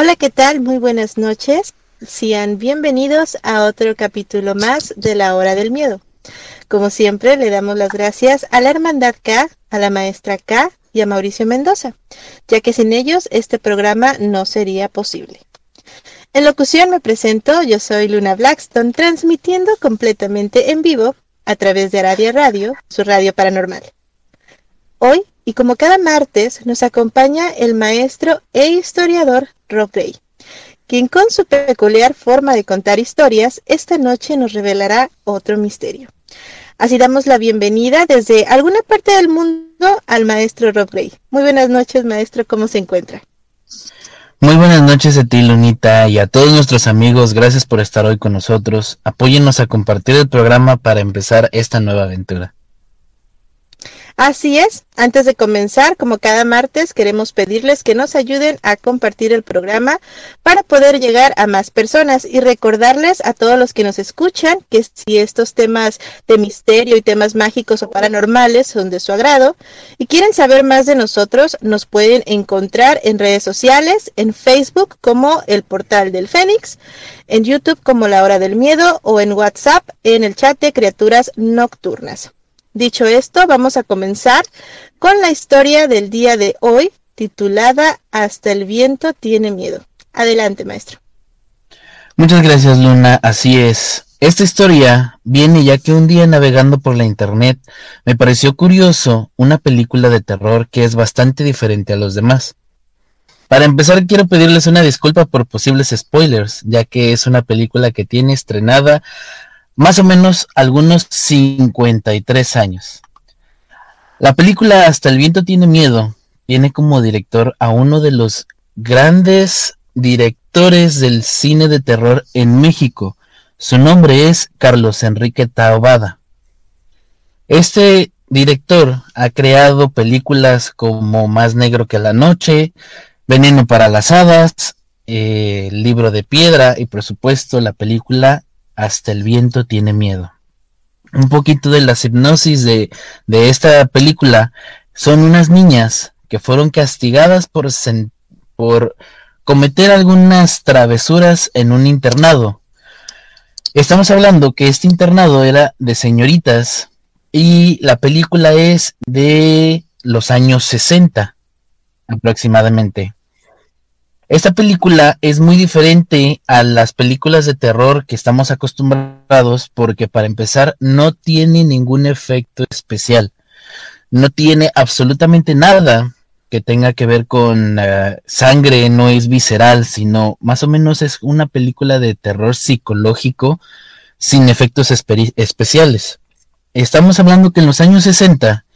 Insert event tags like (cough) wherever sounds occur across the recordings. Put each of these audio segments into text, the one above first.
Hola, ¿qué tal? Muy buenas noches. Sean bienvenidos a otro capítulo más de La Hora del Miedo. Como siempre, le damos las gracias a la Hermandad K, a la Maestra K y a Mauricio Mendoza, ya que sin ellos este programa no sería posible. En locución me presento, yo soy Luna Blackstone, transmitiendo completamente en vivo a través de Aradia Radio, su radio paranormal. Hoy, y como cada martes, nos acompaña el maestro e historiador Rob Gray, quien con su peculiar forma de contar historias, esta noche nos revelará otro misterio. Así damos la bienvenida desde alguna parte del mundo al maestro Rob Gray. Muy buenas noches, maestro, ¿cómo se encuentra? Muy buenas noches a ti, Lunita, y a todos nuestros amigos. Gracias por estar hoy con nosotros. Apóyennos a compartir el programa para empezar esta nueva aventura. Así es, antes de comenzar, como cada martes, queremos pedirles que nos ayuden a compartir el programa para poder llegar a más personas y recordarles a todos los que nos escuchan que si estos temas de misterio y temas mágicos o paranormales son de su agrado y quieren saber más de nosotros, nos pueden encontrar en redes sociales, en Facebook como el portal del Fénix, en YouTube como la hora del miedo o en WhatsApp en el chat de criaturas nocturnas. Dicho esto, vamos a comenzar con la historia del día de hoy, titulada Hasta el viento tiene miedo. Adelante, maestro. Muchas gracias, Luna. Así es. Esta historia viene ya que un día navegando por la internet me pareció curioso una película de terror que es bastante diferente a los demás. Para empezar quiero pedirles una disculpa por posibles spoilers, ya que es una película que tiene estrenada más o menos algunos 53 años. La película Hasta el viento tiene miedo tiene como director a uno de los grandes directores del cine de terror en México. Su nombre es Carlos Enrique Taobada. Este director ha creado películas como Más negro que la noche, Veneno para las hadas, eh, Libro de piedra y por supuesto la película hasta el viento tiene miedo. Un poquito de la hipnosis de, de esta película son unas niñas que fueron castigadas por, por cometer algunas travesuras en un internado. Estamos hablando que este internado era de señoritas y la película es de los años 60 aproximadamente. Esta película es muy diferente a las películas de terror que estamos acostumbrados porque para empezar no tiene ningún efecto especial. No tiene absolutamente nada que tenga que ver con eh, sangre, no es visceral, sino más o menos es una película de terror psicológico sin efectos especiales. Estamos hablando que en los años 60,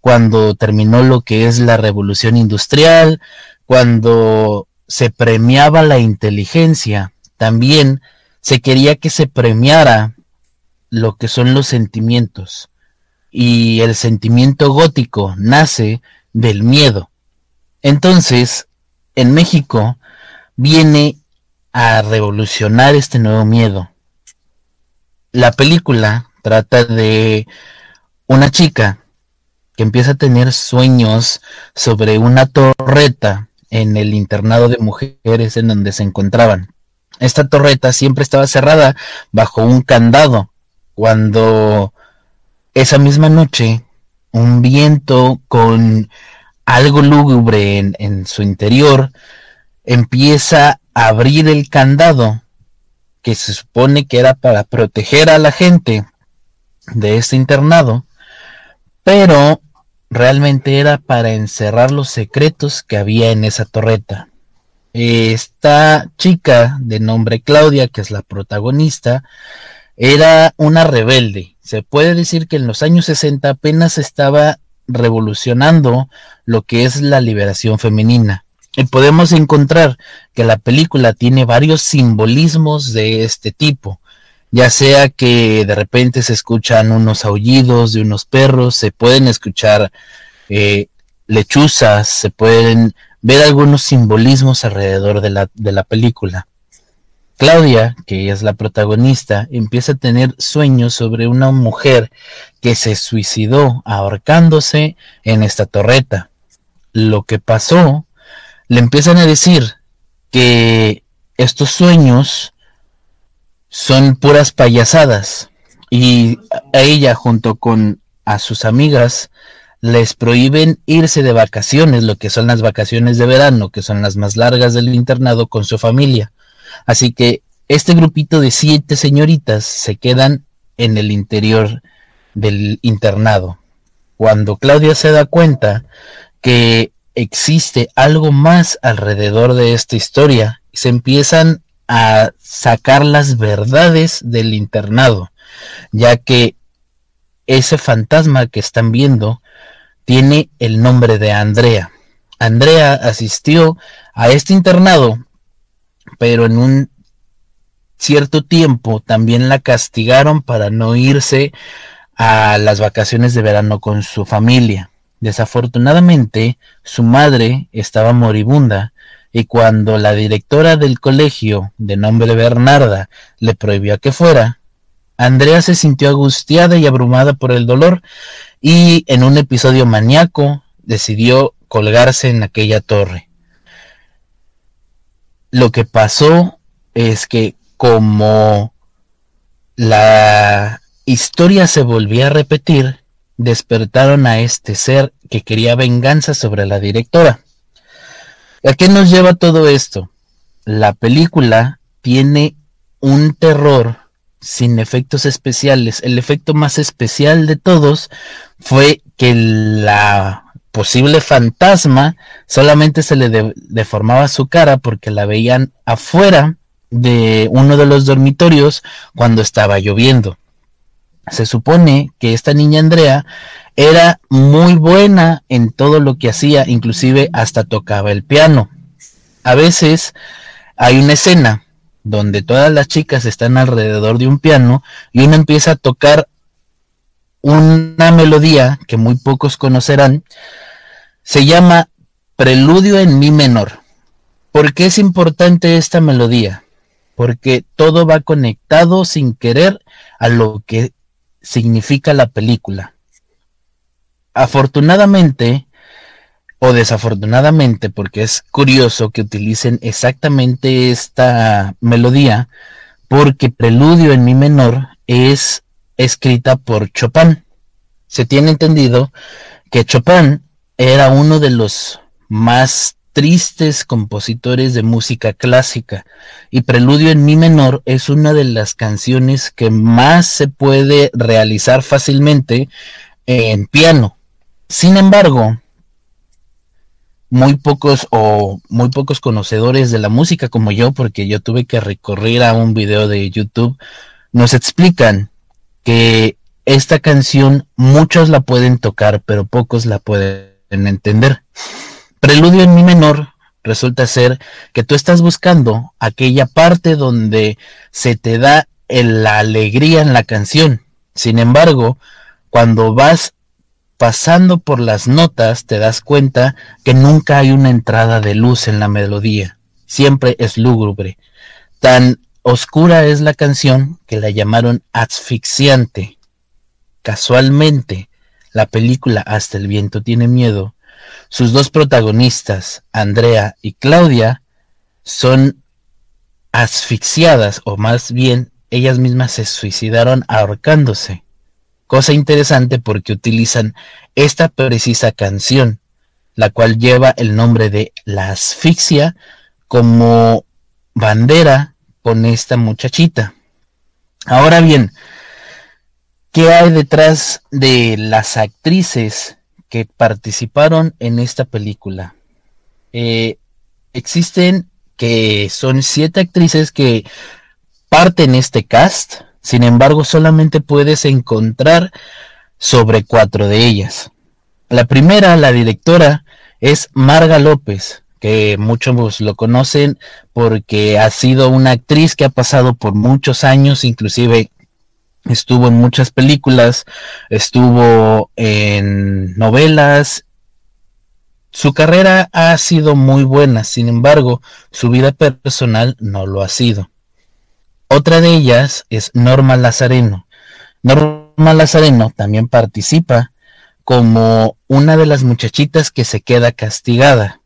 cuando terminó lo que es la revolución industrial, cuando se premiaba la inteligencia, también se quería que se premiara lo que son los sentimientos. Y el sentimiento gótico nace del miedo. Entonces, en México viene a revolucionar este nuevo miedo. La película trata de una chica que empieza a tener sueños sobre una torreta en el internado de mujeres en donde se encontraban. Esta torreta siempre estaba cerrada bajo un candado. Cuando esa misma noche un viento con algo lúgubre en, en su interior empieza a abrir el candado que se supone que era para proteger a la gente de este internado, pero realmente era para encerrar los secretos que había en esa torreta. esta chica de nombre Claudia, que es la protagonista, era una rebelde. Se puede decir que en los años 60 apenas estaba revolucionando lo que es la liberación femenina. Y podemos encontrar que la película tiene varios simbolismos de este tipo, ya sea que de repente se escuchan unos aullidos de unos perros, se pueden escuchar eh, lechuzas, se pueden ver algunos simbolismos alrededor de la, de la película. Claudia, que es la protagonista, empieza a tener sueños sobre una mujer que se suicidó ahorcándose en esta torreta. Lo que pasó, le empiezan a decir que estos sueños son puras payasadas y a ella junto con a sus amigas les prohíben irse de vacaciones, lo que son las vacaciones de verano, que son las más largas del internado con su familia. Así que este grupito de siete señoritas se quedan en el interior del internado. Cuando Claudia se da cuenta que existe algo más alrededor de esta historia, se empiezan a sacar las verdades del internado, ya que ese fantasma que están viendo tiene el nombre de Andrea. Andrea asistió a este internado, pero en un cierto tiempo también la castigaron para no irse a las vacaciones de verano con su familia. Desafortunadamente, su madre estaba moribunda y cuando la directora del colegio, de nombre Bernarda, le prohibió que fuera, Andrea se sintió angustiada y abrumada por el dolor y en un episodio maníaco decidió colgarse en aquella torre. Lo que pasó es que como la historia se volvía a repetir, despertaron a este ser que quería venganza sobre la directora. ¿A qué nos lleva todo esto? La película tiene un terror sin efectos especiales. El efecto más especial de todos fue que la posible fantasma solamente se le deformaba su cara porque la veían afuera de uno de los dormitorios cuando estaba lloviendo. Se supone que esta niña Andrea era muy buena en todo lo que hacía, inclusive hasta tocaba el piano. A veces hay una escena donde todas las chicas están alrededor de un piano y uno empieza a tocar una melodía que muy pocos conocerán, se llama Preludio en Mi menor. ¿Por qué es importante esta melodía? Porque todo va conectado sin querer a lo que significa la película. Afortunadamente, o desafortunadamente, porque es curioso que utilicen exactamente esta melodía, porque Preludio en Mi menor es escrita por Chopin. Se tiene entendido que Chopin era uno de los más tristes compositores de música clásica y Preludio en Mi menor es una de las canciones que más se puede realizar fácilmente en piano. Sin embargo, muy pocos o muy pocos conocedores de la música como yo, porque yo tuve que recorrer a un video de YouTube, nos explican que esta canción muchos la pueden tocar, pero pocos la pueden entender. Preludio en mi menor resulta ser que tú estás buscando aquella parte donde se te da la alegría en la canción. Sin embargo, cuando vas pasando por las notas te das cuenta que nunca hay una entrada de luz en la melodía, siempre es lúgubre. Tan oscura es la canción que la llamaron asfixiante. Casualmente, la película Hasta el viento tiene miedo, sus dos protagonistas, Andrea y Claudia, son asfixiadas, o más bien ellas mismas se suicidaron ahorcándose. Cosa interesante porque utilizan esta precisa canción, la cual lleva el nombre de La asfixia como bandera con esta muchachita. Ahora bien, ¿qué hay detrás de las actrices que participaron en esta película? Eh, existen que son siete actrices que parten este cast, sin embargo solamente puedes encontrar sobre cuatro de ellas. La primera, la directora, es Marga López, que muchos lo conocen porque ha sido una actriz que ha pasado por muchos años, inclusive estuvo en muchas películas, estuvo en novelas. Su carrera ha sido muy buena, sin embargo, su vida personal no lo ha sido. Otra de ellas es Norma Lazareno. Norma Lazareno también participa como una de las muchachitas que se queda castigada.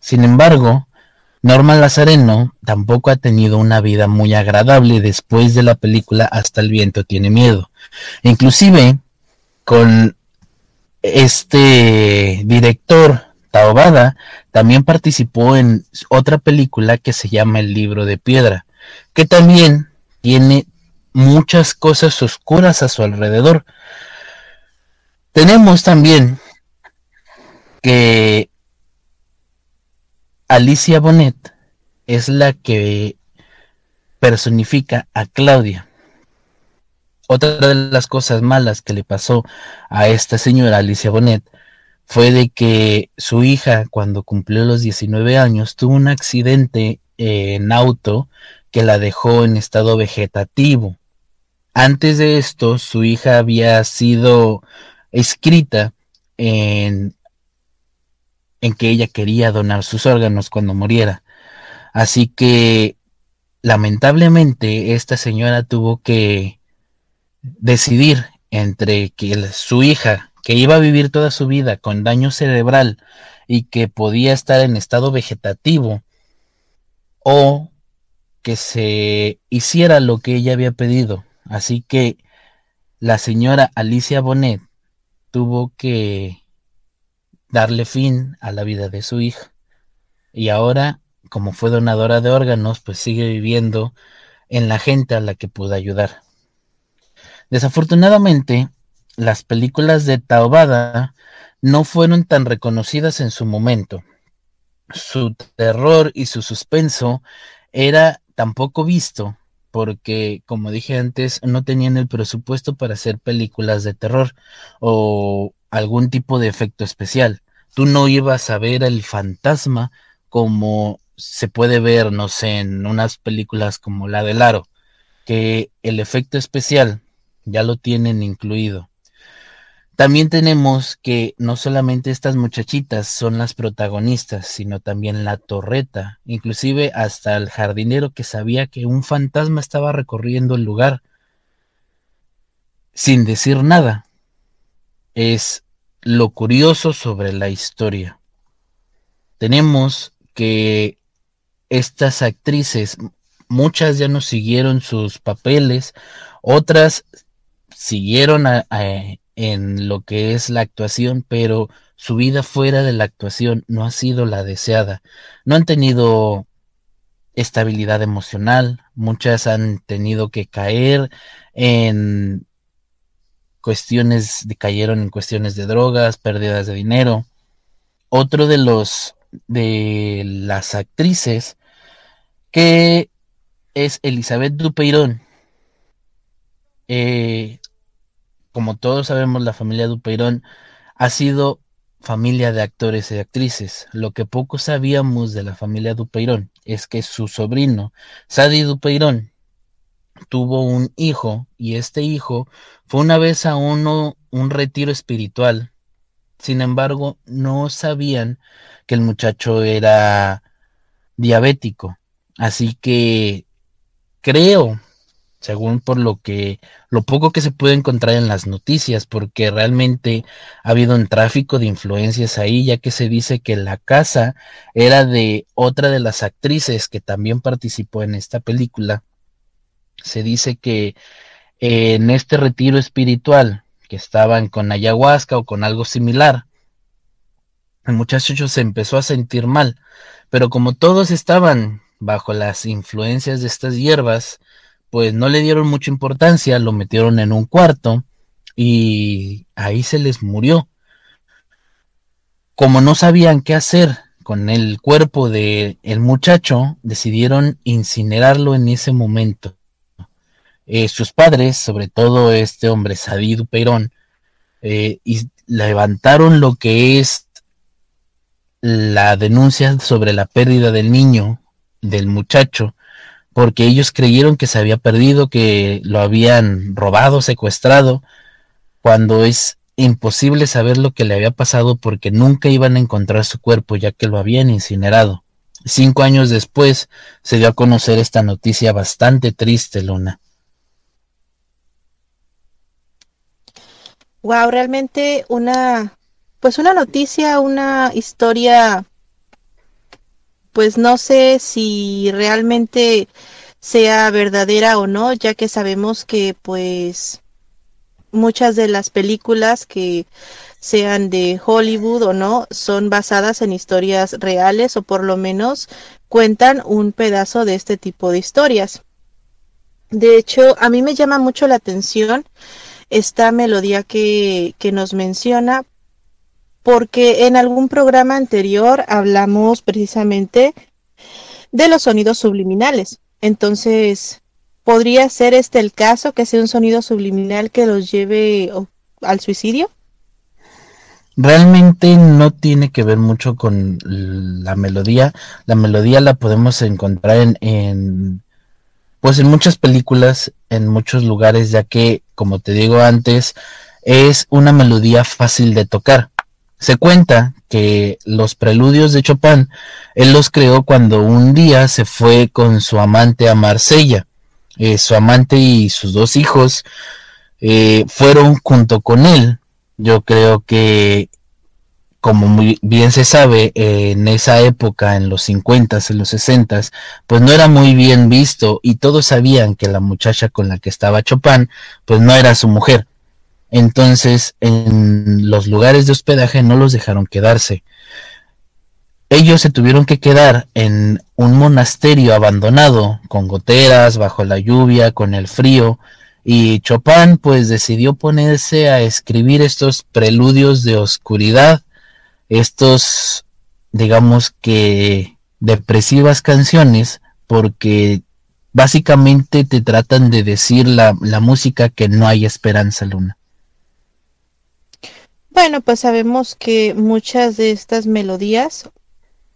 Sin embargo, Norma Lazareno tampoco ha tenido una vida muy agradable después de la película Hasta el viento tiene miedo. Inclusive con este director Taobada también participó en otra película que se llama El libro de piedra, que también tiene muchas cosas oscuras a su alrededor. Tenemos también que Alicia Bonet es la que personifica a Claudia. Otra de las cosas malas que le pasó a esta señora Alicia Bonet fue de que su hija, cuando cumplió los 19 años, tuvo un accidente en auto que la dejó en estado vegetativo. Antes de esto, su hija había sido escrita en, en que ella quería donar sus órganos cuando muriera. Así que lamentablemente esta señora tuvo que decidir entre que su hija, que iba a vivir toda su vida con daño cerebral y que podía estar en estado vegetativo, o que se hiciera lo que ella había pedido. Así que la señora Alicia Bonet tuvo que darle fin a la vida de su hija. Y ahora, como fue donadora de órganos, pues sigue viviendo en la gente a la que pudo ayudar. Desafortunadamente, las películas de Taobada no fueron tan reconocidas en su momento. Su terror y su suspenso era tan poco visto porque, como dije antes, no tenían el presupuesto para hacer películas de terror o algún tipo de efecto especial. Tú no ibas a ver el fantasma como se puede ver, no sé, en unas películas como la del aro, que el efecto especial ya lo tienen incluido. También tenemos que no solamente estas muchachitas son las protagonistas, sino también la torreta, inclusive hasta el jardinero que sabía que un fantasma estaba recorriendo el lugar sin decir nada. Es lo curioso sobre la historia. Tenemos que estas actrices, muchas ya no siguieron sus papeles, otras siguieron a, en lo que es la actuación, pero su vida fuera de la actuación no ha sido la deseada. No han tenido estabilidad emocional, muchas han tenido que caer en cuestiones, cayeron en cuestiones de drogas, pérdidas de dinero. Otro de los de las actrices que es Elizabeth Dupeirón. Eh, como todos sabemos, la familia Dupeirón ha sido familia de actores y actrices. Lo que poco sabíamos de la familia Dupeirón es que su sobrino, Sadi Dupeirón, tuvo un hijo y este hijo fue una vez a uno un retiro espiritual. Sin embargo, no sabían que el muchacho era diabético. Así que creo según por lo que lo poco que se puede encontrar en las noticias, porque realmente ha habido un tráfico de influencias ahí, ya que se dice que la casa era de otra de las actrices que también participó en esta película. Se dice que en este retiro espiritual, que estaban con ayahuasca o con algo similar, el muchacho se empezó a sentir mal, pero como todos estaban bajo las influencias de estas hierbas, pues no le dieron mucha importancia, lo metieron en un cuarto y ahí se les murió. Como no sabían qué hacer con el cuerpo de el muchacho, decidieron incinerarlo en ese momento. Eh, sus padres, sobre todo este hombre Sadid Perón, eh, y levantaron lo que es la denuncia sobre la pérdida del niño, del muchacho, porque ellos creyeron que se había perdido, que lo habían robado, secuestrado, cuando es imposible saber lo que le había pasado porque nunca iban a encontrar su cuerpo ya que lo habían incinerado. Cinco años después se dio a conocer esta noticia bastante triste, Luna. Wow, realmente una, pues una noticia, una historia, pues no sé si realmente sea verdadera o no, ya que sabemos que pues muchas de las películas que sean de Hollywood o no son basadas en historias reales o por lo menos cuentan un pedazo de este tipo de historias. De hecho, a mí me llama mucho la atención esta melodía que, que nos menciona porque en algún programa anterior hablamos precisamente de los sonidos subliminales. Entonces, ¿Podría ser este el caso, que sea un sonido subliminal que los lleve al suicidio? Realmente no tiene que ver mucho con la melodía. La melodía la podemos encontrar en, en pues en muchas películas, en muchos lugares, ya que, como te digo antes, es una melodía fácil de tocar. Se cuenta que los preludios de Chopin, él los creó cuando un día se fue con su amante a Marsella eh, su amante y sus dos hijos eh, fueron junto con él. Yo creo que, como muy bien se sabe, en esa época, en los 50 en los 60 pues no era muy bien visto y todos sabían que la muchacha con la que estaba Chopin, pues no era su mujer. Entonces, en los lugares de hospedaje no los dejaron quedarse. Ellos se tuvieron que quedar en un monasterio abandonado, con goteras, bajo la lluvia, con el frío, y Chopin pues decidió ponerse a escribir estos preludios de oscuridad, estos digamos que depresivas canciones, porque básicamente te tratan de decir la, la música que no hay esperanza, Luna. Bueno, pues sabemos que muchas de estas melodías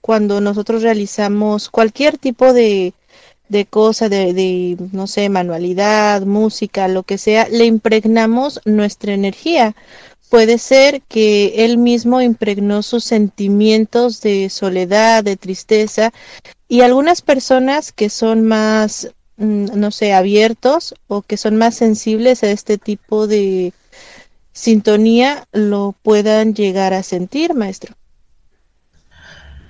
cuando nosotros realizamos cualquier tipo de, de cosa, de, de, no sé, manualidad, música, lo que sea, le impregnamos nuestra energía. Puede ser que él mismo impregnó sus sentimientos de soledad, de tristeza, y algunas personas que son más, mm, no sé, abiertos o que son más sensibles a este tipo de sintonía, lo puedan llegar a sentir, maestro.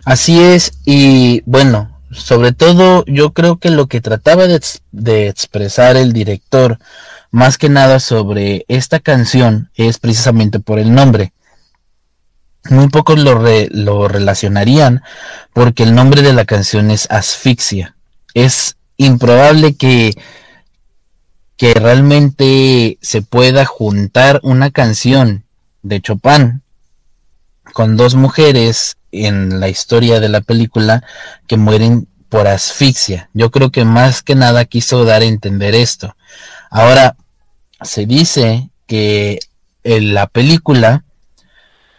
Así es, y bueno, sobre todo yo creo que lo que trataba de, expresar el director, más que nada sobre esta canción, es precisamente por el nombre. Muy pocos lo, lo relacionarían porque el nombre de la canción es Asfixia. Es improbable que, que realmente se pueda juntar una canción de Chopin con dos mujeres en la historia de la película que mueren por asfixia. Yo creo que más que nada quiso dar a entender esto. Ahora, se dice que en la película,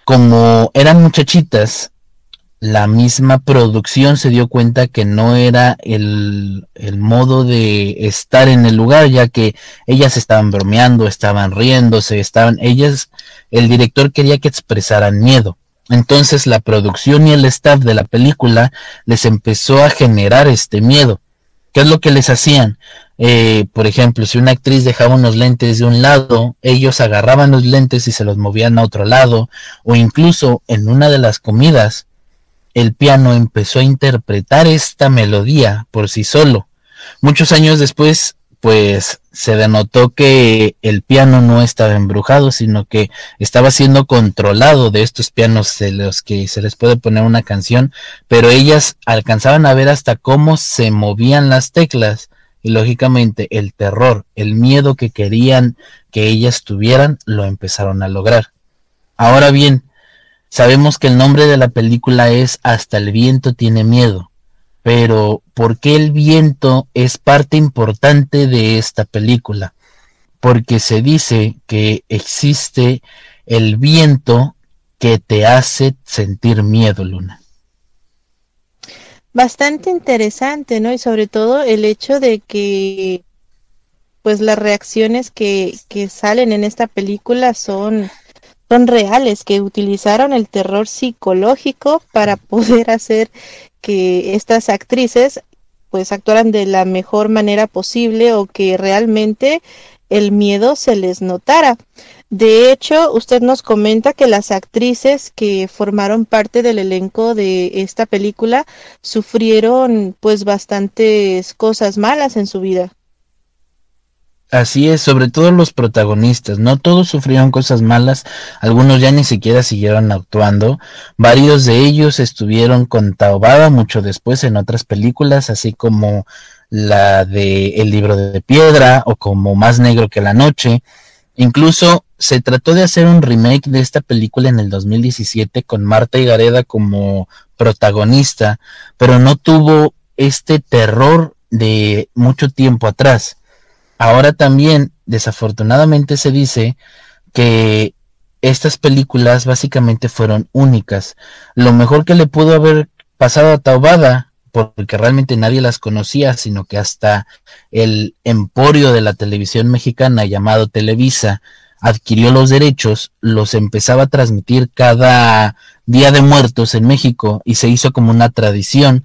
como eran muchachitas, la misma producción se dio cuenta que no era el, el, modo de estar en el lugar, ya que ellas estaban bromeando, estaban riéndose, estaban, ellas, el director quería que expresaran miedo. Entonces la producción y el staff de la película les empezó a generar este miedo. ¿Qué es lo que les hacían? Eh, por ejemplo, si una actriz dejaba unos lentes de un lado, ellos agarraban los lentes y se los movían a otro lado, o incluso en una de las comidas, el piano empezó a interpretar esta melodía por sí solo. Muchos años después, pues se denotó que el piano no estaba embrujado, sino que estaba siendo controlado de estos pianos de los que se les puede poner una canción, pero ellas alcanzaban a ver hasta cómo se movían las teclas y lógicamente el terror, el miedo que querían que ellas tuvieran, lo empezaron a lograr. Ahora bien, Sabemos que el nombre de la película es Hasta el viento tiene miedo, pero ¿por qué el viento es parte importante de esta película? Porque se dice que existe el viento que te hace sentir miedo, Luna. Bastante interesante, ¿no? Y sobre todo el hecho de que pues las reacciones que, que salen en esta película son son reales, que utilizaron el terror psicológico para (laughs) poder hacer que estas actrices pues actuaran de la mejor manera posible o que realmente el miedo se les notara. De hecho, usted nos comenta que las actrices que formaron parte del elenco de esta película sufrieron pues bastantes cosas malas en su vida. Así es, sobre todo los protagonistas, no todos sufrieron cosas malas, algunos ya ni siquiera siguieron actuando, varios de ellos estuvieron con Taobada mucho después en otras películas, así como la de El libro de piedra o como Más negro que la noche. Incluso se trató de hacer un remake de esta película en el 2017 con Marta Gareda como protagonista, pero no tuvo este terror de mucho tiempo atrás. Ahora también, desafortunadamente, se dice que estas películas básicamente fueron únicas. Lo mejor que le pudo haber pasado a Taubada, porque realmente nadie las conocía, sino que hasta el emporio de la televisión mexicana llamado Televisa adquirió los derechos, los empezaba a transmitir cada día de muertos en México y se hizo como una tradición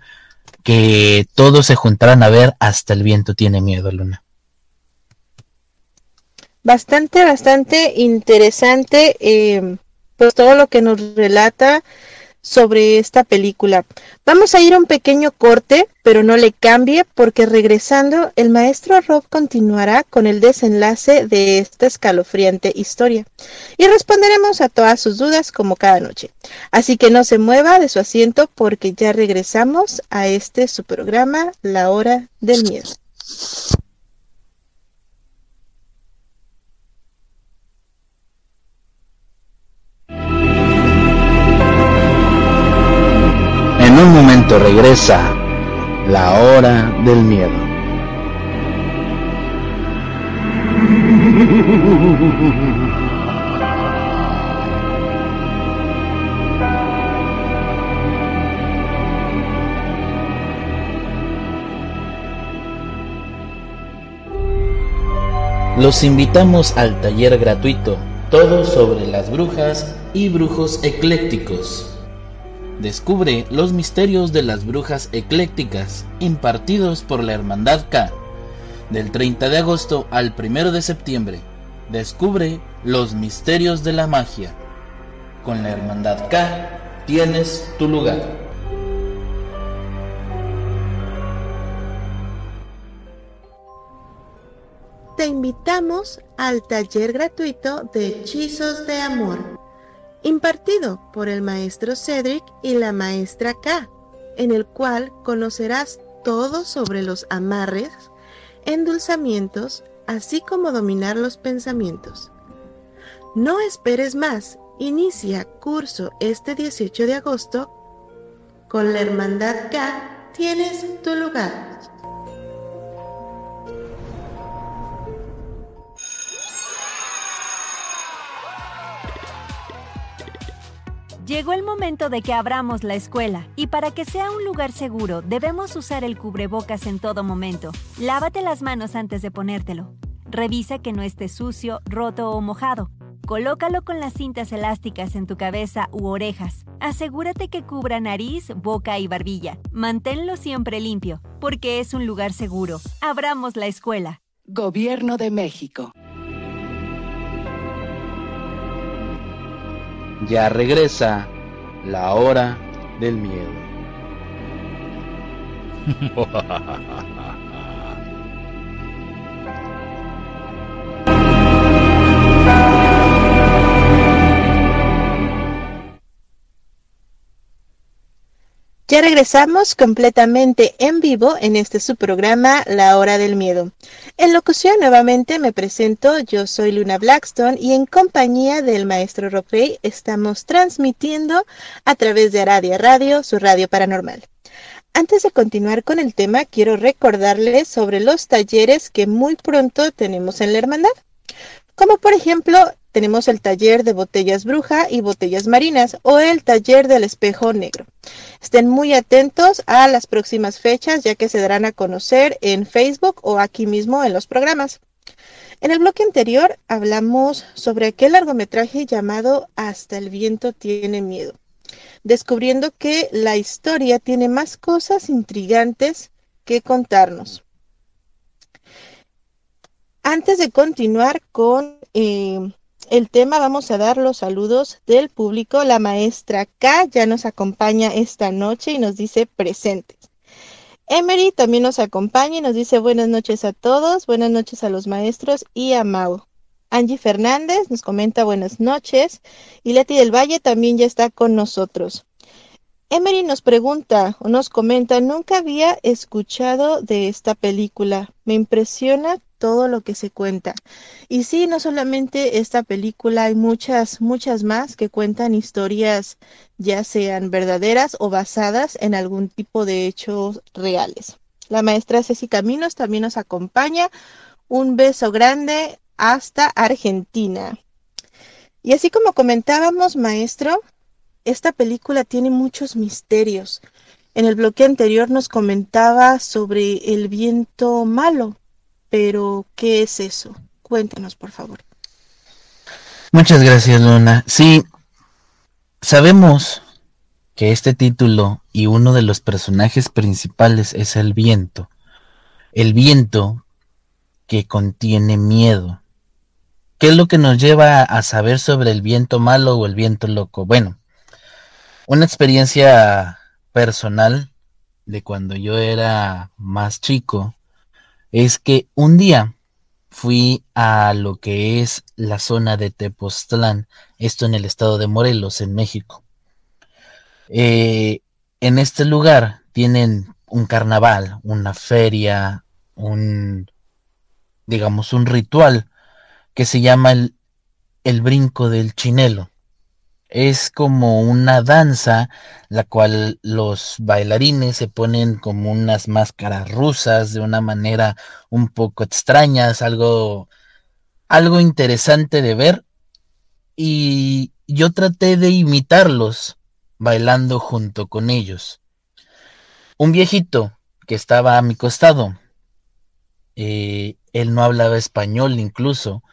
que todos se juntaran a ver hasta el viento tiene miedo, Luna bastante, bastante interesante eh, pues todo lo que nos relata sobre esta película. Vamos a ir a un pequeño corte, pero no le cambie porque regresando el maestro Rob continuará con el desenlace de esta escalofriante historia y responderemos a todas sus dudas como cada noche. Así que no se mueva de su asiento porque ya regresamos a este su programa La Hora del Miedo. Regresa la hora del miedo. Los invitamos al taller gratuito, todo sobre las brujas y brujos eclécticos Descubre los misterios de las brujas eclécticas impartidos por la Hermandad K. Del 30 de agosto al 1 de septiembre, descubre los misterios de la magia. Con la Hermandad K tienes tu lugar. Te invitamos al taller gratuito de hechizos de amor impartido por el maestro Cedric y la maestra K, en el cual conocerás todo sobre los amarres, endulzamientos, así como dominar los pensamientos. No esperes más, inicia curso este 18 de agosto. Con la Hermandad K tienes tu lugar. Llegó el momento de que abramos la escuela y para que sea un lugar seguro debemos usar el cubrebocas en todo momento. Lávate las manos antes de ponértelo. Revisa que no esté sucio, roto o mojado. Colócalo con las cintas elásticas en tu cabeza u orejas. Asegúrate que cubra nariz, boca y barbilla. Manténlo siempre limpio, porque es un lugar seguro. Abramos la escuela. Gobierno de México. Ya regresa la hora del miedo. (laughs) Ya regresamos completamente en vivo en este su programa La Hora del Miedo. En locución nuevamente me presento, yo soy Luna Blackstone y en compañía del maestro Rockray estamos transmitiendo a través de Aradia Radio, su radio paranormal. Antes de continuar con el tema, quiero recordarles sobre los talleres que muy pronto tenemos en la hermandad. Como por ejemplo tenemos el taller de botellas bruja y botellas marinas o el taller del espejo negro. Estén muy atentos a las próximas fechas ya que se darán a conocer en Facebook o aquí mismo en los programas. En el bloque anterior hablamos sobre aquel largometraje llamado Hasta el viento tiene miedo, descubriendo que la historia tiene más cosas intrigantes que contarnos. Antes de continuar con eh, el tema vamos a dar los saludos del público. La maestra K ya nos acompaña esta noche y nos dice presentes. Emery también nos acompaña y nos dice buenas noches a todos, buenas noches a los maestros y a Mau. Angie Fernández nos comenta buenas noches y Leti del Valle también ya está con nosotros. Emery nos pregunta o nos comenta, nunca había escuchado de esta película. Me impresiona todo lo que se cuenta. Y sí, no solamente esta película, hay muchas, muchas más que cuentan historias ya sean verdaderas o basadas en algún tipo de hechos reales. La maestra Ceci Caminos también nos acompaña. Un beso grande hasta Argentina. Y así como comentábamos, maestro, esta película tiene muchos misterios. En el bloque anterior nos comentaba sobre el viento malo, pero ¿qué es eso? Cuéntenos, por favor. Muchas gracias, Luna. Sí, sabemos que este título y uno de los personajes principales es el viento. El viento que contiene miedo. ¿Qué es lo que nos lleva a saber sobre el viento malo o el viento loco? Bueno, una experiencia personal de cuando yo era más chico es que un día fui a lo que es la zona de Tepoztlán, esto en el estado de Morelos, en México. Eh, en este lugar tienen un carnaval, una feria, un, digamos, un ritual que se llama el, el brinco del chinelo es como una danza, la cual los bailarines se ponen como unas máscaras rusas de una manera un poco extraña, algo, algo interesante de ver. Y yo traté de imitarlos bailando junto con ellos. Un viejito que estaba a mi costado, eh, él no hablaba español incluso,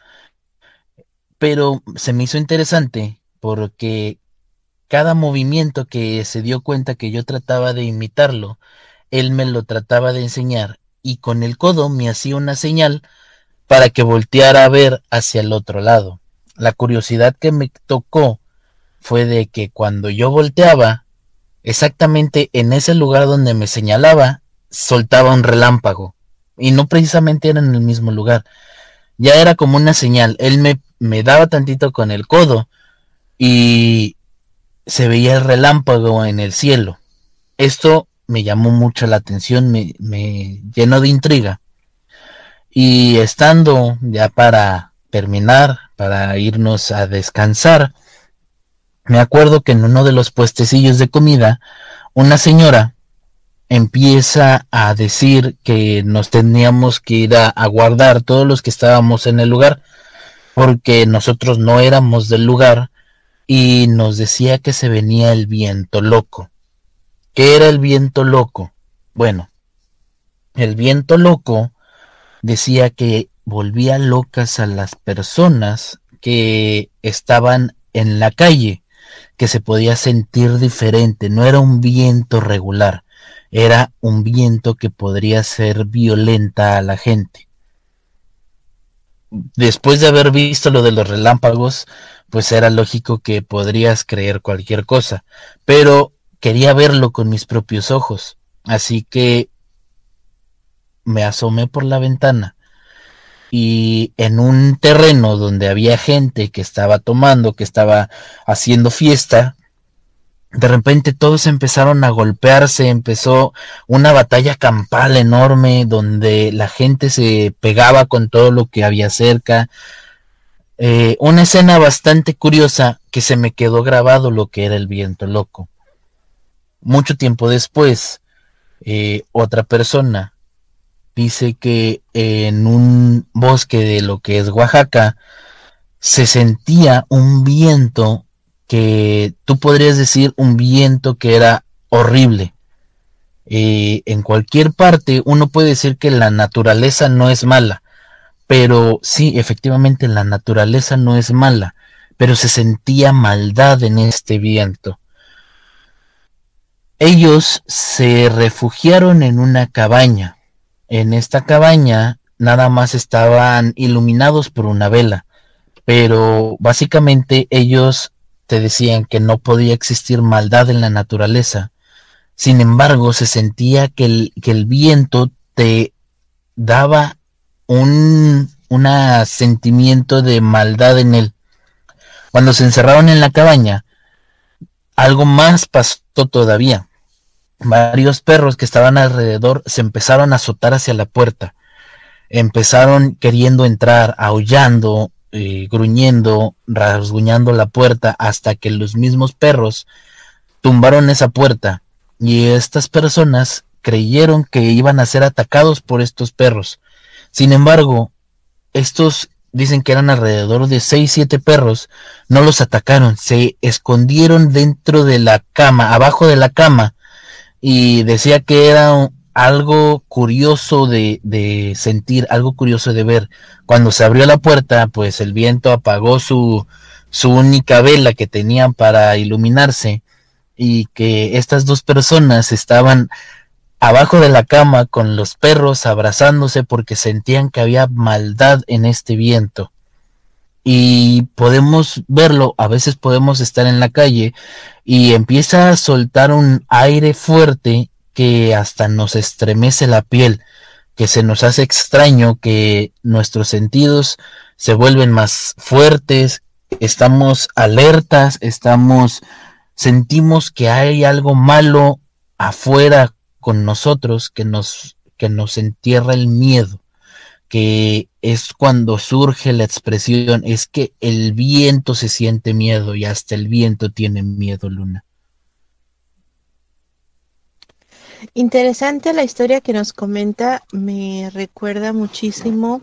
pero se me hizo interesante porque cada movimiento que se dio cuenta que yo trataba de imitarlo, él me lo trataba de enseñar y con el codo me hacía una señal para que volteara a ver hacia el otro lado. La curiosidad que me tocó fue de que cuando yo volteaba, exactamente en ese lugar donde me señalaba, soltaba un relámpago. Y no precisamente era en el mismo lugar. Ya era como una señal. Él me, me daba tantito con el codo y se veía el relámpago en el cielo. Esto me llamó mucho la atención, me, me llenó de intriga. Y estando ya para terminar, para irnos a descansar, me acuerdo que en uno de los puestecillos de comida, una señora empieza a decir que nos teníamos que ir a, a, guardar todos los que estábamos en el lugar, porque nosotros no éramos del lugar y nos decía que se venía el viento loco. ¿Qué era el viento loco? Bueno, el viento loco decía que volvía locas a las personas que estaban en la calle, que se podía sentir diferente, no era un viento regular, era un viento que podría ser violenta a la gente. Después de haber visto lo de los relámpagos, pues era lógico que podrías creer cualquier cosa, pero quería verlo con mis propios ojos, así que me asomé por la ventana y en un terreno donde había gente que estaba tomando, que estaba haciendo fiesta, de repente todos empezaron a golpearse, empezó una batalla campal enorme donde la gente se pegaba con todo lo que había cerca. Eh, una escena bastante curiosa que se me quedó grabado lo que era el viento loco. Mucho tiempo después, eh, otra persona dice que en un bosque de lo que es Oaxaca se sentía un viento que tú podrías decir un viento que era horrible. Eh, en cualquier parte uno puede decir que la naturaleza no es mala, pero sí, efectivamente la naturaleza no es mala, pero se sentía maldad en este viento. Ellos se refugiaron en una cabaña. En esta cabaña nada más estaban iluminados por una vela, pero básicamente ellos te decían que no podía existir maldad en la naturaleza. Sin embargo, se sentía que el, que el viento te daba un sentimiento de maldad en él. Cuando se encerraron en la cabaña, algo más pasó todavía. Varios perros que estaban alrededor se empezaron a azotar hacia la puerta. Empezaron queriendo entrar, aullando, eh, gruñendo, rasguñando la puerta hasta que los mismos perros tumbaron esa puerta y estas personas creyeron que iban a ser atacados por estos perros. Sin embargo, estos dicen que eran alrededor de 6, 7 perros, no los atacaron, se escondieron dentro de la cama, abajo de la cama, y decía que era algo curioso de, de, sentir, algo curioso de ver. Cuando se abrió la puerta, pues el viento apagó su, su única vela que tenían para iluminarse y que estas dos personas estaban abajo de la cama con los perros abrazándose porque sentían que había maldad en este viento. Y podemos verlo, a veces podemos estar en la calle y empieza a soltar un aire fuerte que hasta nos estremece la piel, que se nos hace extraño, que nuestros sentidos se vuelven más fuertes, estamos alertas, estamos, sentimos que hay algo malo afuera con nosotros que nos, que nos entierra el miedo, que es cuando surge la expresión, es que el viento se siente miedo y hasta el viento tiene miedo, Luna. Interesante la historia que nos comenta, me recuerda muchísimo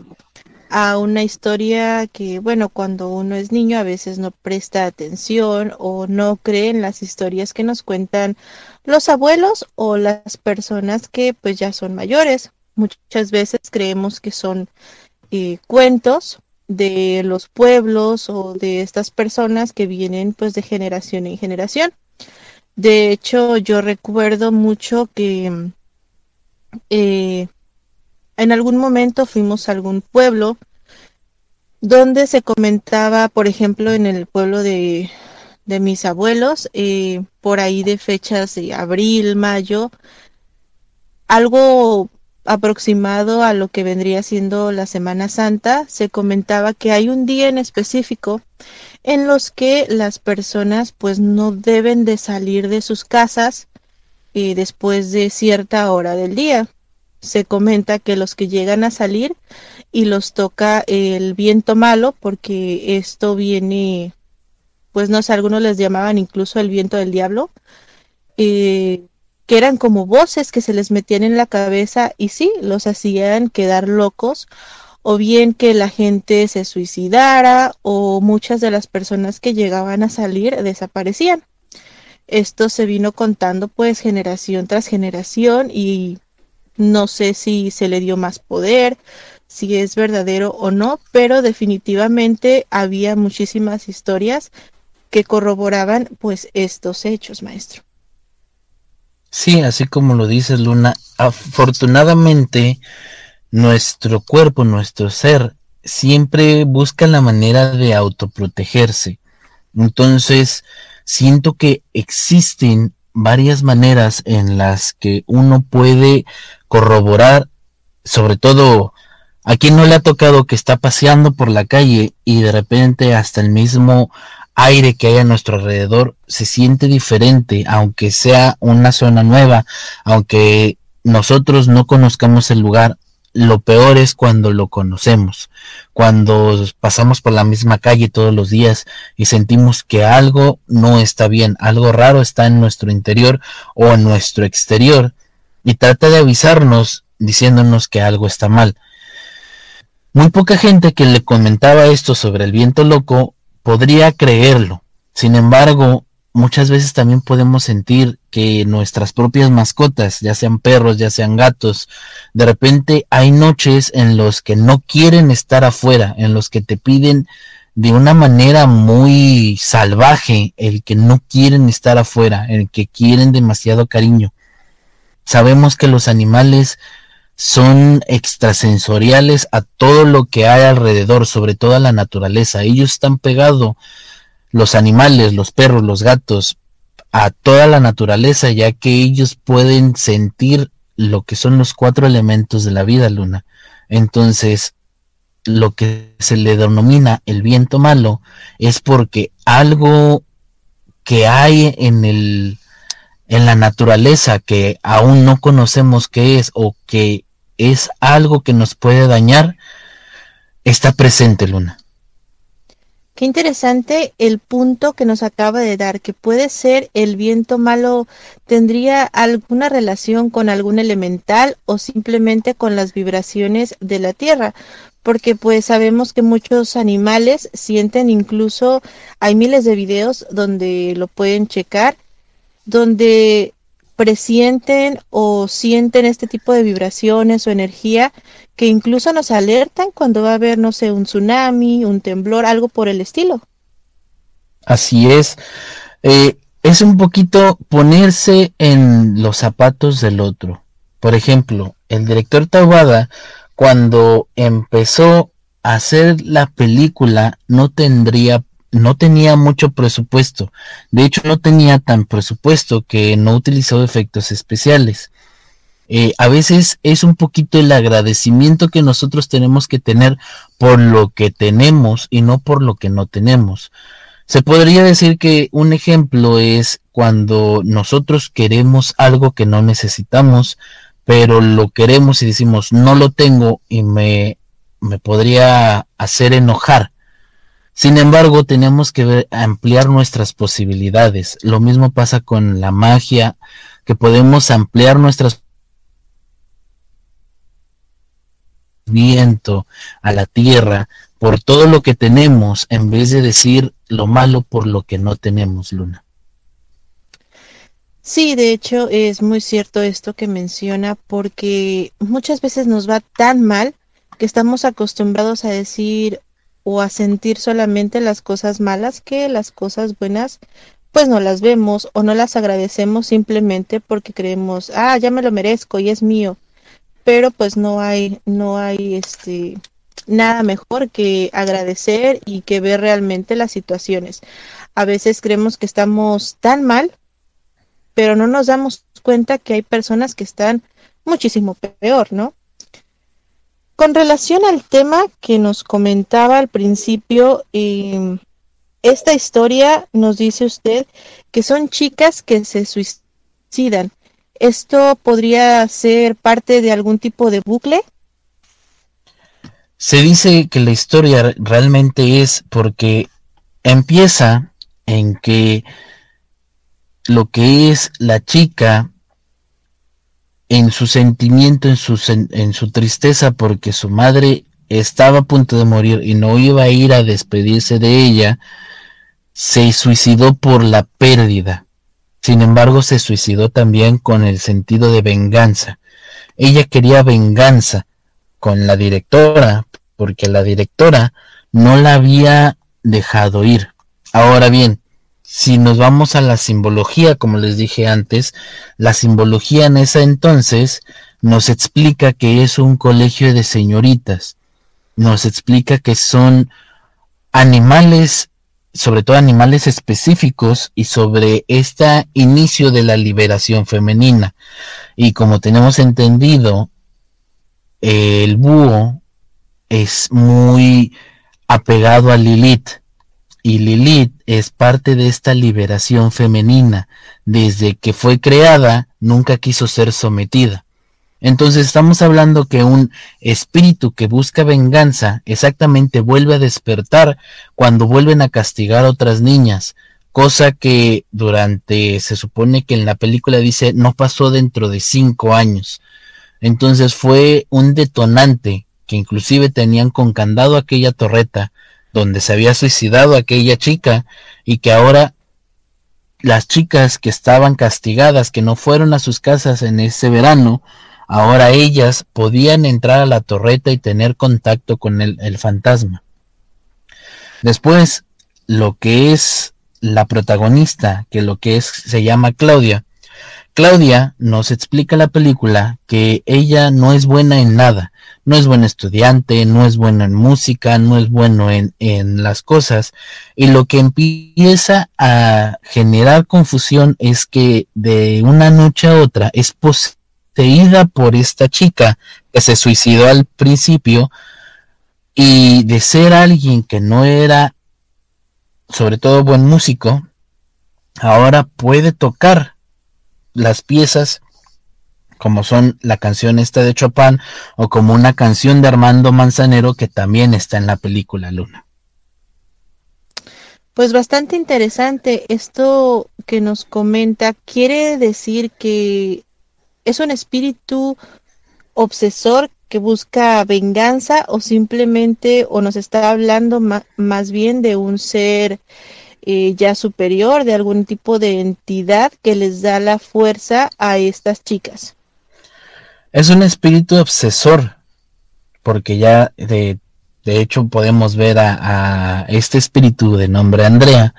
a una historia que, bueno, cuando uno es niño a veces no presta atención o no cree en las historias que nos cuentan los abuelos o las personas que pues ya son mayores. Muchas veces creemos que son eh, cuentos de los pueblos o de estas personas que vienen pues de generación en generación. De hecho, yo recuerdo mucho que eh, en algún momento fuimos a algún pueblo donde se comentaba, por ejemplo, en el pueblo de, de mis abuelos, eh, por ahí de fechas de abril, mayo, algo aproximado a lo que vendría siendo la Semana Santa, se comentaba que hay un día en específico en los que las personas pues no deben de salir de sus casas eh, después de cierta hora del día. Se comenta que los que llegan a salir y los toca el viento malo, porque esto viene, pues no sé, algunos les llamaban incluso el viento del diablo, eh, que eran como voces que se les metían en la cabeza y sí, los hacían quedar locos o bien que la gente se suicidara o muchas de las personas que llegaban a salir desaparecían. Esto se vino contando pues generación tras generación y no sé si se le dio más poder, si es verdadero o no, pero definitivamente había muchísimas historias que corroboraban pues estos hechos, maestro. Sí, así como lo dices, Luna, afortunadamente nuestro cuerpo, nuestro ser, siempre busca la manera de autoprotegerse. Entonces, siento que existen varias maneras en las que uno puede corroborar, sobre todo a quien no le ha tocado que está paseando por la calle y de repente hasta el mismo aire que hay a nuestro alrededor se siente diferente, aunque sea una zona nueva, aunque nosotros no conozcamos el lugar, lo peor es cuando lo conocemos, cuando pasamos por la misma calle todos los días y sentimos que algo no está bien, algo raro está en nuestro interior o en nuestro exterior y trata de avisarnos diciéndonos que algo está mal. Muy poca gente que le comentaba esto sobre el viento loco podría creerlo. Sin embargo, muchas veces también podemos sentir que nuestras propias mascotas, ya sean perros, ya sean gatos, de repente hay noches en los que no quieren estar afuera, en los que te piden de una manera muy salvaje el que no quieren estar afuera, el que quieren demasiado cariño. Sabemos que los animales son extrasensoriales a todo lo que hay alrededor, sobre todo la naturaleza. Ellos están pegados los animales, los perros, los gatos, a toda la naturaleza, ya que ellos pueden sentir lo que son los cuatro elementos de la vida, Luna. Entonces, lo que se le denomina el viento malo es porque algo que hay en el en la naturaleza que aún no conocemos qué es o que es algo que nos puede dañar, está presente, Luna. Qué interesante el punto que nos acaba de dar, que puede ser el viento malo, tendría alguna relación con algún elemental o simplemente con las vibraciones de la tierra, porque pues sabemos que muchos animales sienten incluso, hay miles de videos donde lo pueden checar, donde presienten o sienten este tipo de vibraciones o energía que incluso nos alertan cuando va a haber, no sé, un tsunami, un temblor, algo por el estilo. Así es. Eh, es un poquito ponerse en los zapatos del otro. Por ejemplo, el director Tawada, cuando empezó a hacer la película, no tendría no tenía mucho presupuesto. De hecho, no tenía tan presupuesto que no utilizó efectos especiales. Eh, a veces es un poquito el agradecimiento que nosotros tenemos que tener por lo que tenemos y no por lo que no tenemos. Se podría decir que un ejemplo es cuando nosotros queremos algo que no necesitamos, pero lo queremos y decimos no lo tengo y me, me podría hacer enojar. Sin embargo, tenemos que ampliar nuestras posibilidades. Lo mismo pasa con la magia, que podemos ampliar nuestras viento, a la tierra, por todo lo que tenemos, en vez de decir lo malo por lo que no tenemos, Luna. Sí, de hecho es muy cierto esto que menciona, porque muchas veces nos va tan mal que estamos acostumbrados a decir o a sentir solamente las cosas malas que las cosas buenas pues no las vemos o no las agradecemos simplemente porque creemos, ah, ya me lo merezco y es mío pero pues no hay, no hay este nada mejor que agradecer y que ver realmente las situaciones. A veces creemos que estamos tan mal, pero no nos damos cuenta que hay personas que están muchísimo peor, ¿no? Con relación al tema que nos comentaba al principio, em, esta historia nos dice usted que son chicas que se suicidan. ¿Esto podría ser parte de algún tipo de bucle? Se dice que la historia realmente es porque empieza en que lo que es la chica en su sentimiento, en su, en su tristeza porque su madre estaba a punto de morir y no iba a ir a despedirse de ella, se suicidó por la pérdida. Sin embargo, se suicidó también con el sentido de venganza. Ella quería venganza con la directora, porque la directora no la había dejado ir. Ahora bien, si nos vamos a la simbología, como les dije antes, la simbología en ese entonces nos explica que es un colegio de señoritas, nos explica que son animales sobre todo animales específicos y sobre este inicio de la liberación femenina. Y como tenemos entendido, el búho es muy apegado a Lilith. Y Lilith es parte de esta liberación femenina. Desde que fue creada, nunca quiso ser sometida. Entonces estamos hablando que un espíritu que busca venganza exactamente vuelve a despertar cuando vuelven a castigar a otras niñas, cosa que durante, se supone que en la película dice, no pasó dentro de cinco años. Entonces fue un detonante que inclusive tenían con candado aquella torreta donde se había suicidado aquella chica y que ahora las chicas que estaban castigadas, que no fueron a sus casas en ese verano, Ahora ellas podían entrar a la torreta y tener contacto con el, el fantasma. Después, lo que es la protagonista, que lo que es se llama Claudia. Claudia nos explica la película que ella no es buena en nada, no es buena estudiante, no es buena en música, no es bueno en, en las cosas, y lo que empieza a generar confusión es que de una noche a otra es posible ida por esta chica que se suicidó al principio y de ser alguien que no era sobre todo buen músico, ahora puede tocar las piezas como son la canción esta de Chopin o como una canción de Armando Manzanero que también está en la película Luna. Pues bastante interesante esto que nos comenta. Quiere decir que ¿Es un espíritu obsesor que busca venganza o simplemente o nos está hablando más bien de un ser eh, ya superior, de algún tipo de entidad que les da la fuerza a estas chicas? Es un espíritu obsesor, porque ya de, de hecho podemos ver a, a este espíritu de nombre Andrea,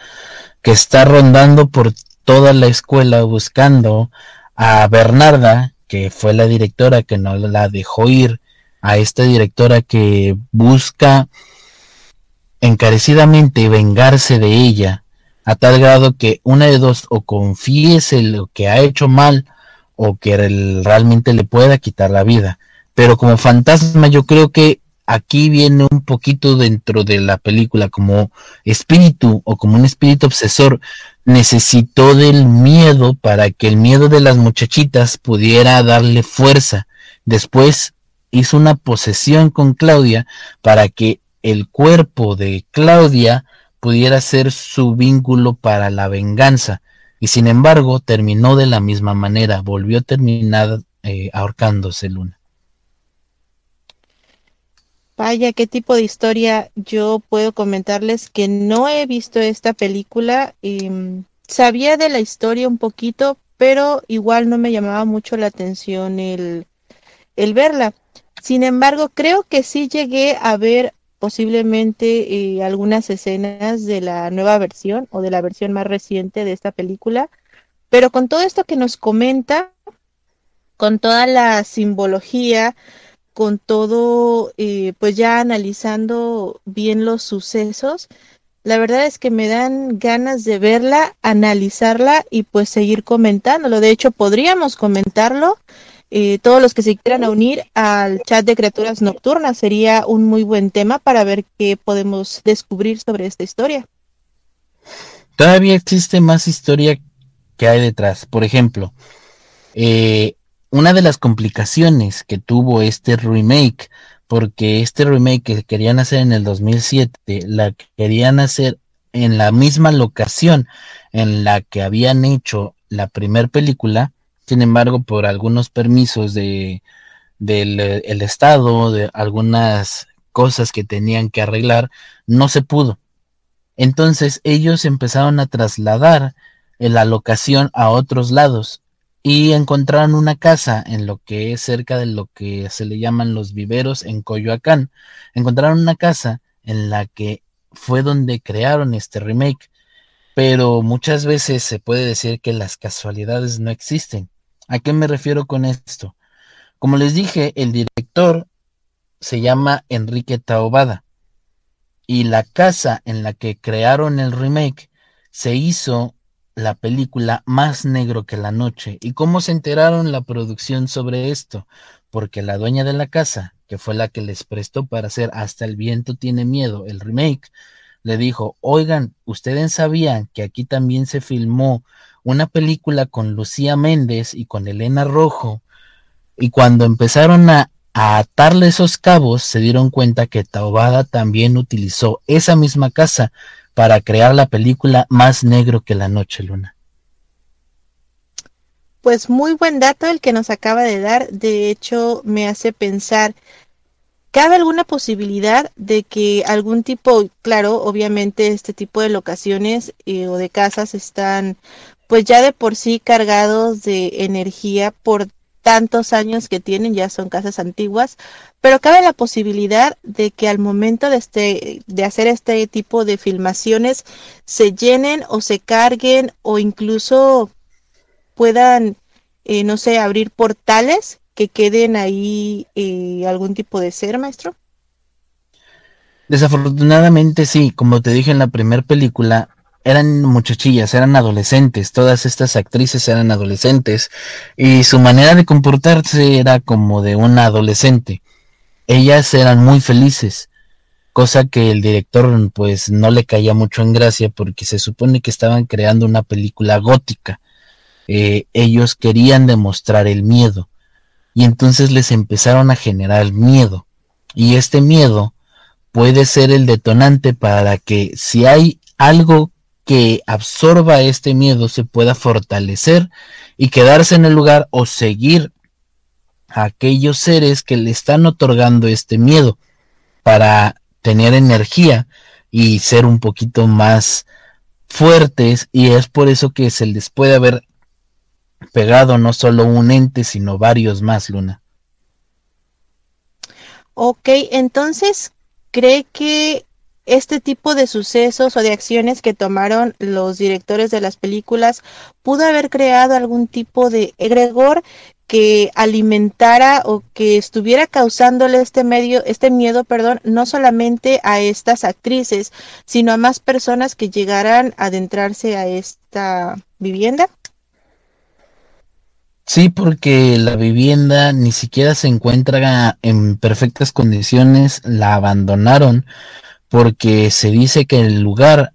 que está rondando por toda la escuela buscando a Bernarda, que fue la directora que no la dejó ir, a esta directora que busca encarecidamente vengarse de ella, a tal grado que una de dos o confiese lo que ha hecho mal o que realmente le pueda quitar la vida. Pero como fantasma yo creo que aquí viene un poquito dentro de la película como espíritu o como un espíritu obsesor necesitó del miedo para que el miedo de las muchachitas pudiera darle fuerza. Después hizo una posesión con Claudia para que el cuerpo de Claudia pudiera ser su vínculo para la venganza. Y sin embargo terminó de la misma manera, volvió a terminar eh, ahorcándose Luna. Vaya, qué tipo de historia yo puedo comentarles que no he visto esta película. y em, sabía de la historia un poquito, pero igual no me llamaba mucho la atención el, el verla. Sin embargo, creo que sí llegué a ver posiblemente eh, algunas escenas de la nueva versión o de la versión más reciente de esta película, pero con todo esto que nos comenta, con toda la simbología, con todo, eh, pues ya analizando bien los sucesos, la verdad es que me dan ganas de verla, analizarla y pues seguir comentándolo. De hecho, podríamos comentarlo. Eh, todos los que se quieran unir al chat de criaturas nocturnas sería un muy buen tema para ver qué podemos descubrir sobre esta historia. Todavía existe más historia que hay detrás. Por ejemplo, eh, una de las complicaciones que tuvo este remake, porque este remake que querían hacer en el 2007, la querían hacer en la misma locación en la que habían hecho la primer película, sin embargo, por algunos permisos de del el estado, de algunas cosas que tenían que arreglar, no se pudo. Entonces ellos empezaron a trasladar la locación a otros lados y encontraron una casa en lo que es cerca de lo que se le llaman los viveros en Coyoacán. Encontraron una casa en la que fue donde crearon este remake, pero muchas veces se puede decir que las casualidades no existen. ¿A qué me refiero con esto? Como les dije, el director se llama Enrique Taobada y la casa en la que crearon el remake se hizo la película Más negro que la noche. ¿Y cómo se enteraron la producción sobre esto? Porque la dueña de la casa, que fue la que les prestó para hacer Hasta el viento tiene miedo, el remake, le dijo, oigan, ¿ustedes sabían que aquí también se filmó una película con Lucía Méndez y con Elena Rojo? Y cuando empezaron a, atarle esos cabos, se dieron cuenta que Taubada también utilizó esa misma casa para crear la película Más Negro que la Noche Luna. Pues muy buen dato el que nos acaba de dar. De hecho, me hace pensar ¿Cabe alguna posibilidad de que algún tipo, claro, obviamente este tipo de locaciones eh, o de casas están pues ya de por sí cargados de energía por tantos años que tienen, ya son casas antiguas, pero cabe la posibilidad de que al momento de, este, de hacer este tipo de filmaciones se llenen o se carguen o incluso puedan, eh, no sé, abrir portales que queden ahí eh, algún tipo de ser, maestro? Desafortunadamente sí, como te dije en la primera película, eran muchachillas, eran adolescentes, todas estas actrices eran adolescentes y su manera de comportarse era como de una adolescente. Ellas eran muy felices, cosa que el director pues no le caía mucho en gracia porque se supone que estaban creando una película gótica. Eh, ellos querían demostrar el miedo y entonces les empezaron a generar miedo. Y este miedo puede ser el detonante para que si hay algo que absorba este miedo se pueda fortalecer y quedarse en el lugar o seguir a aquellos seres que le están otorgando este miedo para tener energía y ser un poquito más fuertes y es por eso que se les puede haber pegado no solo un ente, sino varios más, Luna. Ok, entonces, ¿cree que este tipo de sucesos o de acciones que tomaron los directores de las películas pudo haber creado algún tipo de egregor que alimentara o que estuviera causándole este medio, este miedo, perdón, no solamente a estas actrices, sino a más personas que llegaran a adentrarse a esta vivienda? Sí, porque la vivienda ni siquiera se encuentra en perfectas condiciones, la abandonaron porque se dice que en el lugar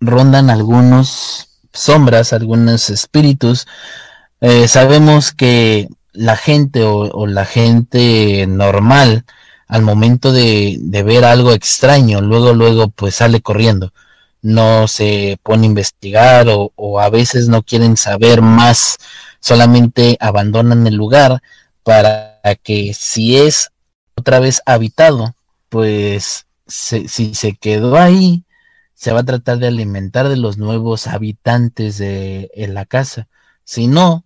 rondan algunos sombras, algunos espíritus. Eh, sabemos que la gente o, la gente normal al momento de, ver algo extraño, luego, luego pues sale corriendo. No se pone a investigar o, o a veces no quieren saber más solamente abandonan el lugar para que si es otra vez habitado, pues si se quedó ahí, se va a tratar de alimentar de los nuevos habitantes de la casa. Si no,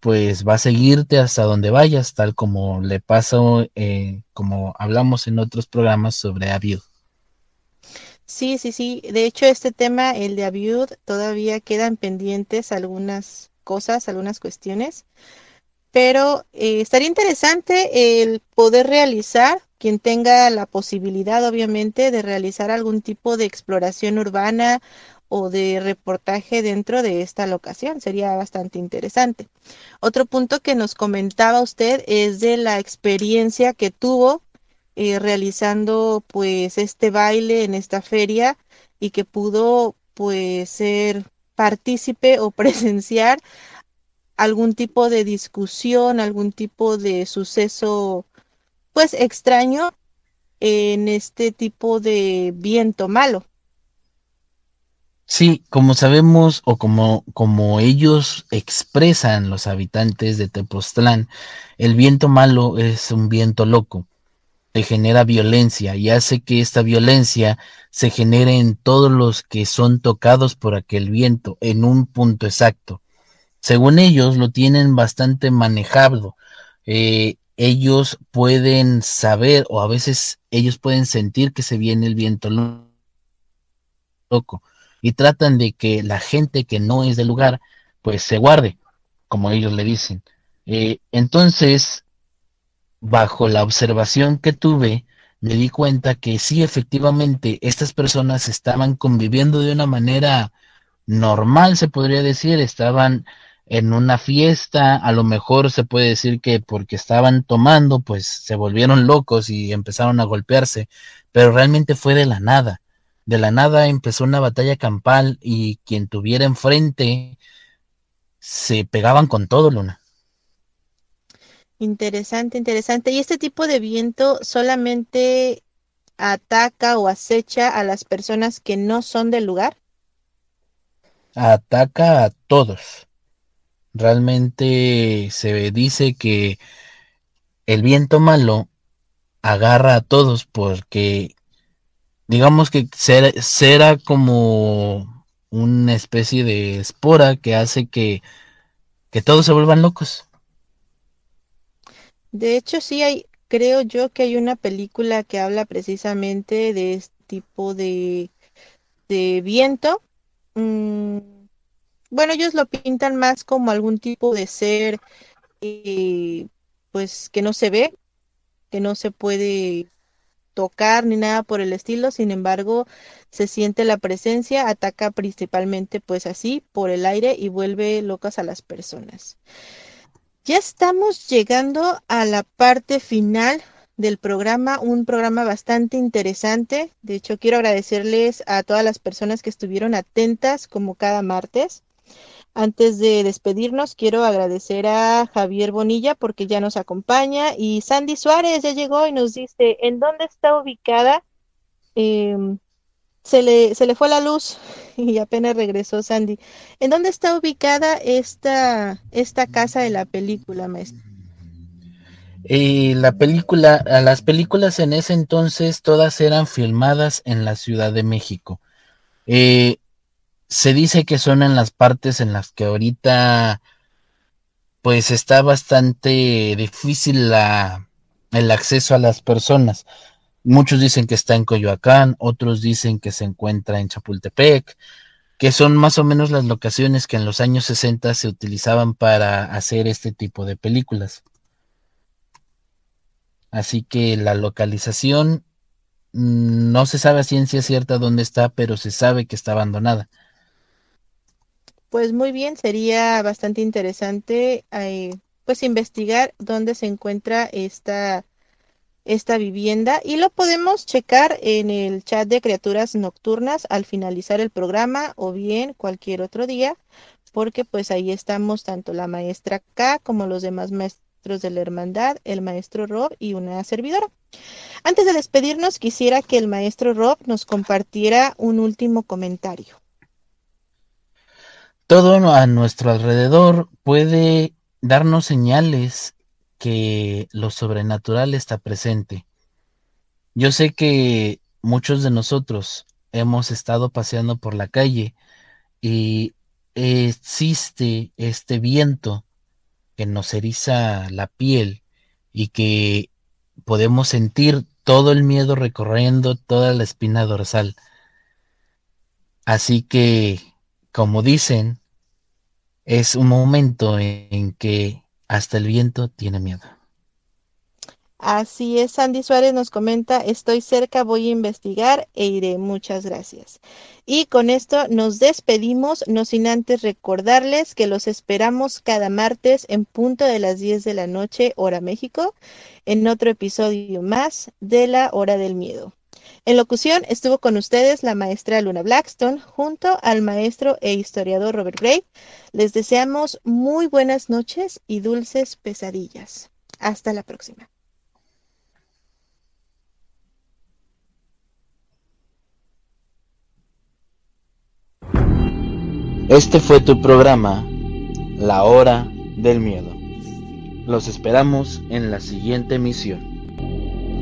pues va a seguirte hasta donde vayas, tal como le pasó, eh, como hablamos en otros programas sobre Aviud. Sí, sí, sí. De hecho, este tema, el de Aviud, todavía quedan pendientes algunas cosas, algunas cuestiones, pero eh, estaría interesante el poder realizar, quien tenga la posibilidad obviamente de realizar algún tipo de exploración urbana o de reportaje dentro de esta locación. Sería bastante interesante. Otro punto que nos comentaba usted es de la experiencia que tuvo eh, realizando pues este baile en esta feria y que pudo pues ser partícipe o (laughs) presenciar algún tipo de discusión, algún tipo de suceso pues extraño en este tipo de viento malo. Sí, como sabemos o como, como ellos expresan los habitantes de Tepoztlán, el viento malo es un viento loco genera violencia y hace que esta violencia se genere en todos los que son tocados por aquel viento en un punto exacto. Según ellos lo tienen bastante manejado. Eh, ellos pueden saber o a veces ellos pueden sentir que se viene el viento loco y tratan de que la gente que no es del lugar pues se guarde, como ellos le dicen. Eh, entonces, bajo la observación que tuve, me di cuenta que sí, efectivamente, estas personas estaban conviviendo de una manera normal, se podría decir, estaban en una fiesta, a lo mejor se puede decir que porque estaban tomando, pues se volvieron locos y empezaron a golpearse, pero realmente fue de la nada. de la nada empezó una batalla campal y quien tuviera enfrente se pegaban con todo, Luna. Interesante, interesante. ¿Y este tipo de viento solamente ataca o acecha a las personas que no son del lugar? Ataca a todos. Realmente se dice que el viento malo agarra a todos porque digamos que será como una especie de espora que hace que, que todos se vuelvan locos. De hecho, sí hay, creo yo que hay una película que habla precisamente de este tipo de, de viento. Mm, bueno, ellos lo pintan más como algún tipo de ser, eh, pues que no se ve, que no se puede tocar ni nada por el estilo, sin embargo, se siente la presencia, ataca principalmente pues así por el aire y vuelve locas a las personas. Ya estamos llegando a la parte final del programa, un programa bastante interesante. De hecho, quiero agradecerles a todas las personas que estuvieron atentas como cada martes. Antes de despedirnos, quiero agradecer a Javier Bonilla porque ya nos acompaña y Sandy Suárez ya llegó y nos dice en dónde está ubicada em, se le, se le fue la luz (laughs) y apenas regresó Sandy. ¿En dónde está ubicada esta, esta casa de la película, maestro? Y la película, las películas en ese entonces todas eran filmadas en la Ciudad de México. Eh, se dice que son en las partes en las que ahorita pues está bastante difícil la, el acceso a las personas. Muchos dicen que está en Coyoacán, otros dicen que se encuentra en Chapultepec, que son más o menos las locaciones que en los años 60 se utilizaban para hacer este tipo de películas. Así que la localización mm, no se sabe a ciencia cierta dónde está, pero se sabe que está abandonada. Pues muy bien, sería bastante interesante eh, pues investigar dónde se encuentra esta esta vivienda y lo podemos checar en el chat de criaturas nocturnas al finalizar el programa o bien cualquier otro día porque pues ahí estamos tanto la maestra K como los demás maestros de la hermandad, el maestro Rob y una servidora. Antes de despedirnos quisiera que el maestro Rob nos compartiera un último comentario. Todo a nuestro alrededor puede darnos señales que lo sobrenatural está presente. Yo sé que muchos de nosotros hemos estado paseando por la calle y existe este viento que nos eriza la piel y que podemos sentir todo el miedo recorriendo toda la espina dorsal. Así que, como dicen, es un momento en que hasta el viento tiene miedo. Así es, Sandy Suárez nos comenta, estoy cerca, voy a investigar e iré. Muchas gracias. Y con esto nos despedimos, no sin antes recordarles que los esperamos cada martes en punto de las 10 de la noche, hora México, en otro episodio más de la hora del miedo. En locución estuvo con ustedes la maestra Luna Blackstone junto al maestro e historiador Robert Gray. Les deseamos muy buenas noches y dulces pesadillas. Hasta la próxima. Este fue tu programa, La Hora del Miedo. Los esperamos en la siguiente emisión.